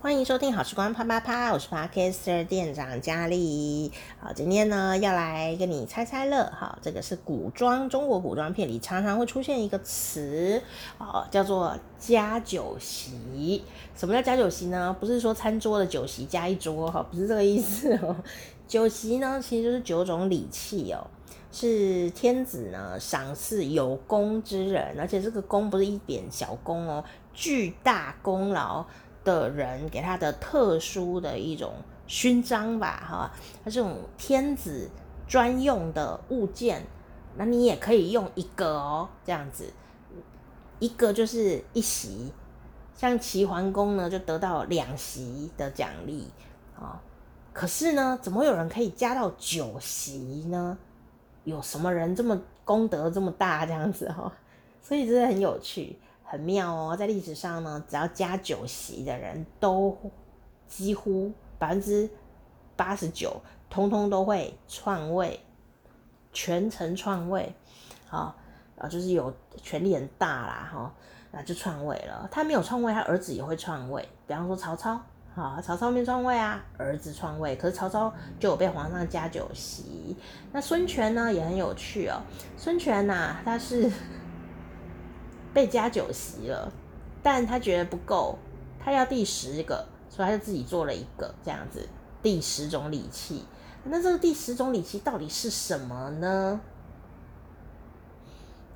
欢迎收听好时光啪啪啪，我是 Podcaster 店长佳丽。好，今天呢要来跟你猜猜乐。好，这个是古装中国古装片里常常会出现一个词，哦，叫做加酒席。什么叫加酒席呢？不是说餐桌的酒席加一桌哈，不是这个意思哦。酒席呢，其实就是九种礼器哦，是天子呢赏赐有功之人，而且这个功不是一点小功哦，巨大功劳。的人给他的特殊的一种勋章吧，哈，他这种天子专用的物件，那你也可以用一个哦，这样子，一个就是一席，像齐桓公呢就得到两席的奖励啊，可是呢，怎么有人可以加到九席呢？有什么人这么功德这么大这样子哈？所以真的很有趣。很妙哦，在历史上呢，只要加酒席的人都几乎百分之八十九，通通都会篡位，权臣篡位，啊啊，就是有权力很大啦，哈，那就篡位了。他没有篡位，他儿子也会篡位。比方说曹操，啊，曹操没篡位啊，儿子篡位，可是曹操就有被皇上加酒席。那孙权呢，也很有趣哦，孙权呐、啊，他是。被加酒席了，但他觉得不够，他要第十个，所以他就自己做了一个这样子，第十种礼器。那这个第十种礼器到底是什么呢？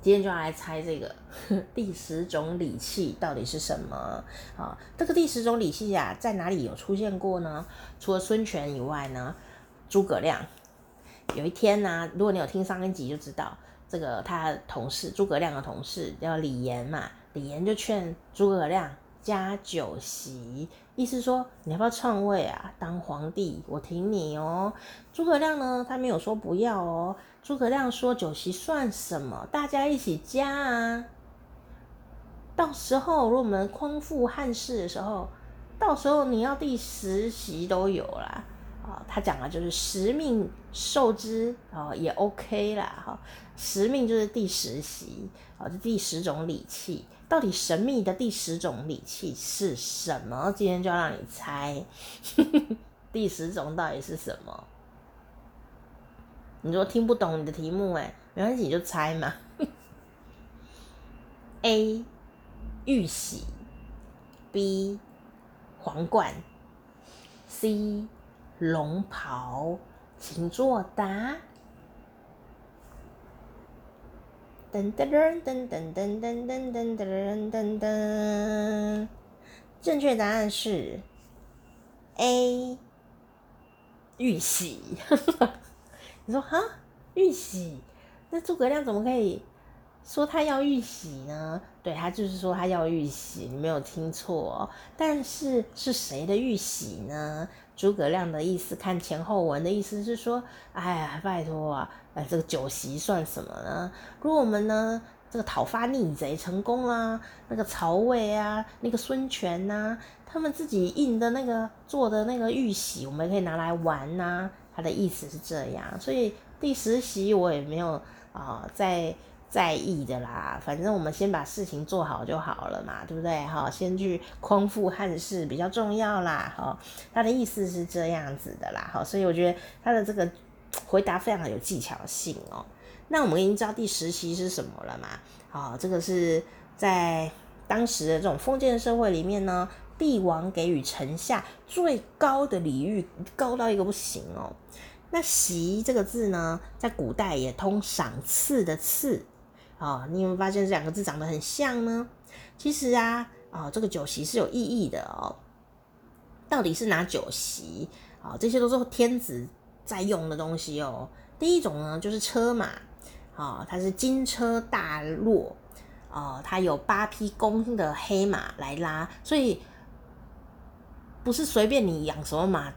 今天就要来猜这个 第十种礼器到底是什么啊？这个第十种礼器啊，在哪里有出现过呢？除了孙权以外呢，诸葛亮有一天呢、如果你有听上一集就知道。这个他同事诸葛亮的同事叫李严嘛，李严就劝诸葛亮加酒席，意思说你要不要篡位啊，当皇帝，我挺你哦。诸葛亮呢，他没有说不要哦。诸葛亮说酒席算什么，大家一起加啊。到时候如果我们匡复汉室的时候，到时候你要第十席都有啦。他讲的就是十命受之啊，也 OK 啦哈。十命就是第十席啊，这第十种礼器，到底神秘的第十种礼器是什么？今天就要让你猜，第十种到底是什么？你说听不懂你的题目哎，没关系，你就猜嘛。A 玉玺，B 皇冠，C。龙袍，请作答。噔噔噔噔噔噔噔噔噔噔噔，正确答案是 A，玉玺。你说哈，玉玺？那诸葛亮怎么可以说他要玉玺呢？对，他就是说他要玉玺，你没有听错。但是是谁的玉玺呢？诸葛亮的意思，看前后文的意思是说，哎呀，拜托啊，哎，这个酒席算什么呢？如果我们呢，这个讨伐逆贼成功啦，那个曹魏啊，那个孙权呐、啊，他们自己印的那个做的那个玉玺，我们可以拿来玩呐、啊。他的意思是这样，所以第十席我也没有啊、在。在意的啦，反正我们先把事情做好就好了嘛，对不对？哈，先去匡复汉室比较重要啦，哈，他的意思是这样子的啦，哈，所以我觉得他的这个回答非常有技巧性哦。那我们已经知道第十席是什么了嘛？好，这个是在当时的这种封建社会里面呢，帝王给予臣下最高的礼遇，高到一个不行哦。那席这个字呢，在古代也通赏赐的赐。哦，你有没有发现这两个字长得很像呢？其实啊，哦，这个酒席是有意义的哦。到底是哪酒席？啊、这些都是天子在用的东西哦。第一种呢，就是车马，啊、它是金车大骆，哦，它有八匹公的黑马来拉，所以不是随便你养什么马。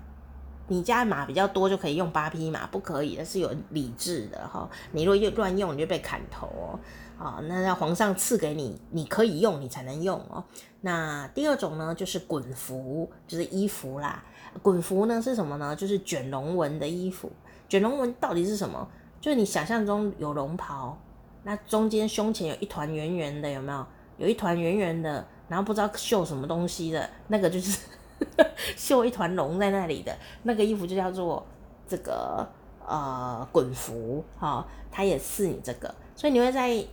你家马比较多就可以用八匹马，不可以，的是有礼制的哈。你如果又乱用，你就被砍头哦。啊，那要皇上赐给你，你可以用，你才能用哦。那第二种呢，就是衮服，就是衣服啦。衮服呢是什么呢？就是卷龙纹的衣服。卷龙纹到底是什么？就是你想象中有龙袍，那中间胸前有一团圆圆的，有没有？有一团圆圆的，然后不知道绣什么东西的那个就是。绣一团龙在那里的那个衣服就叫做这个呃衮服哈，他、也赐你这个，所以你会在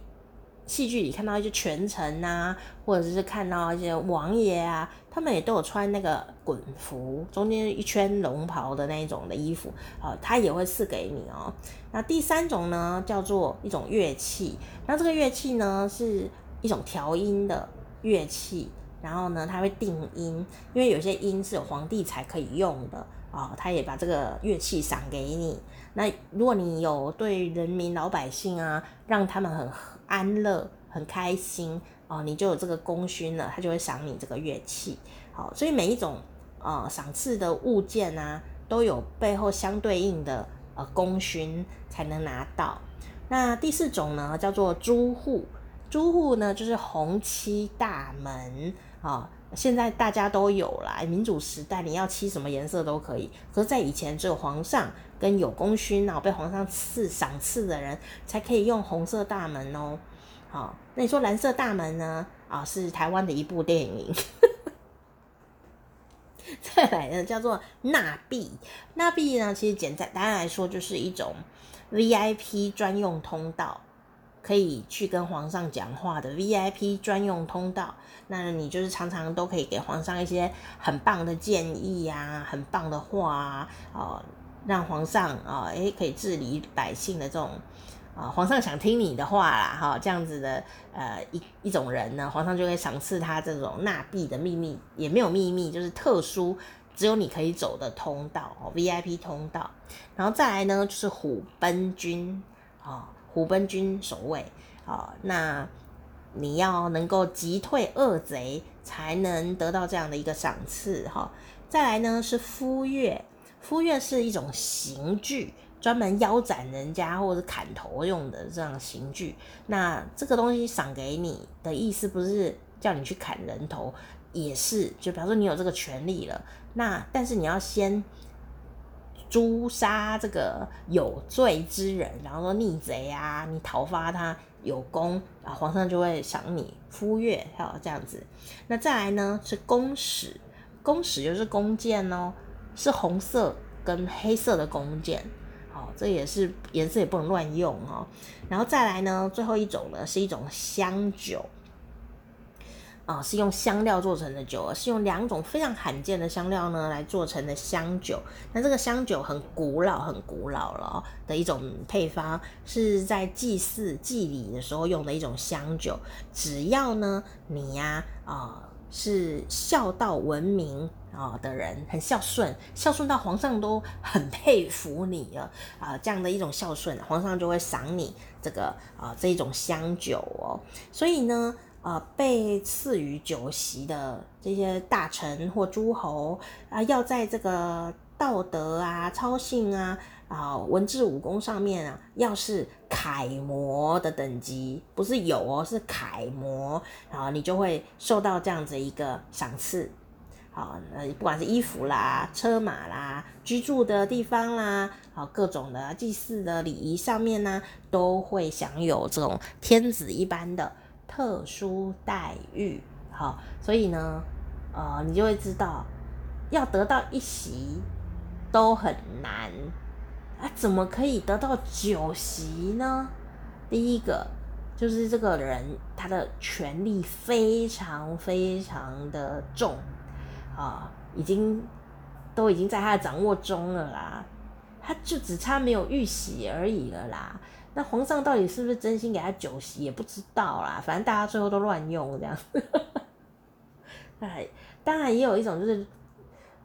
戏剧里看到一些权臣啊，或者是看到一些王爷啊，他们也都有穿那个衮服，中间一圈龙袍的那一种的衣服啊，他、也会赐给你哦。那第三种呢，叫做一种乐器，那这个乐器呢是一种调音的乐器。然后呢，他会定音，因为有些音是有皇帝才可以用的啊、哦，他也把这个乐器赏给你。那如果你有对人民老百姓啊，让他们很安乐、很开心哦，你就有这个功勋了，他就会赏你这个乐器。好、所以每一种呃赏赐的物件啊，都有背后相对应的呃功勋才能拿到。那第四种呢，叫做朱户，朱户呢就是红漆大门。啊、现在大家都有了，民主时代你要漆什么颜色都可以。可是，在以前只有皇上跟有功勋然后，被皇上赐赏赐的人才可以用红色大门哦。好、哦，那你说蓝色大门呢？啊、是台湾的一部电影。再来呢，叫做纳币。纳币呢，其实简单单来说就是一种 VIP 专用通道。可以去跟皇上讲话的 VIP 专用通道，那你就是常常都可以给皇上一些很棒的建议啊，很棒的话啊，哦，让皇上啊，诶、可以治理百姓的这种啊，皇上想听你的话啦，哈，这样子的呃一一种人呢，皇上就会赏赐他这种纳币的秘密，也没有秘密，就是特殊，只有你可以走的通道哦，VIP 通道，然后再来呢就是虎贲军啊。虎賁军守卫，啊、那你要能够击退恶贼，才能得到这样的一个赏赐，哈、再来呢是夫乐，夫乐是一种刑具，专门腰斩人家或者砍头用的这样刑具。那这个东西赏给你的意思，不是叫你去砍人头，也是就比方说你有这个权利了，那但是你要先。诛杀这个有罪之人，然后说逆贼啊，你讨伐他有功啊，皇上就会赏你夫乐，好这样子。那再来呢是弓矢，弓矢就是弓箭哦，是红色跟黑色的弓箭，好，这也是颜色也不能乱用哦。然后再来呢，最后一种呢是一种香酒。啊，是用香料做成的酒，是用两种非常罕见的香料呢来做成的香酒。那这个香酒很古老，很古老了的一种配方，是在祭祀祭礼的时候用的一种香酒。只要呢你呀啊，是孝道闻名啊的人，很孝顺，孝顺到皇上都很佩服你了啊，这样的一种孝顺，皇上就会赏你这个啊这一种香酒哦。所以呢。啊、呃，被赐予酒席的这些大臣或诸侯啊，要在这个道德啊、操信啊、啊文治武功上面啊，要是楷模的等级，不是有哦，是楷模，啊，你就会受到这样子一个赏赐。好，呃，不管是衣服啦、车马啦、居住的地方啦，好，各种的祭祀的礼仪上面呢，都会享有这种天子一般的。特殊待遇，好，所以呢，呃，你就会知道，要得到一席都很难啊，怎么可以得到九席呢？第一个就是这个人他的权力非常非常的重啊，已经都已经在他的掌握中了啦，他就只差没有玉玺而已了啦。那皇上到底是不是真心给他酒席也不知道啦，反正大家最后都乱用这样。哎，当然也有一种就是，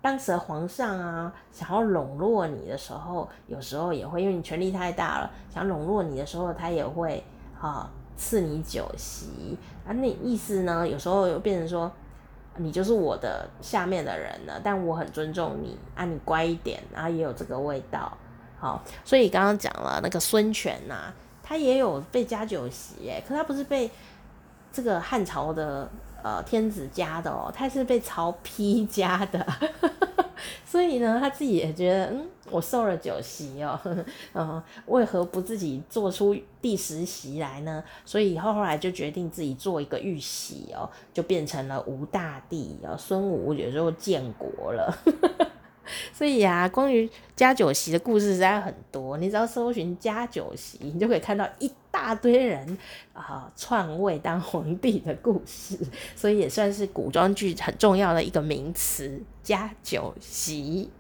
当时的皇上啊想要笼络你的时候，有时候也会因为你权力太大了，想笼络你的时候，他也会啊赐你酒席啊。那意思呢，有时候又变成说，你就是我的下面的人了，但我很尊重你啊，你乖一点，然后也有这个味道。好，所以刚刚讲了那个孙权呐、他也有被加酒席诶，可他不是被这个汉朝的呃天子加的哦，他是被曹丕加的。所以呢，他自己也觉得，嗯，我受了九席哦，嗯，为何不自己做出第十席来呢？所以后后来就决定自己做一个玉玺哦，就变成了吴大帝哦，孙武也就建国了。所以啊，关于加酒席的故事实在很多，你只要搜寻加酒席，你就可以看到一大堆人啊篡位当皇帝的故事，所以也算是古装剧很重要的一个名词——加酒席。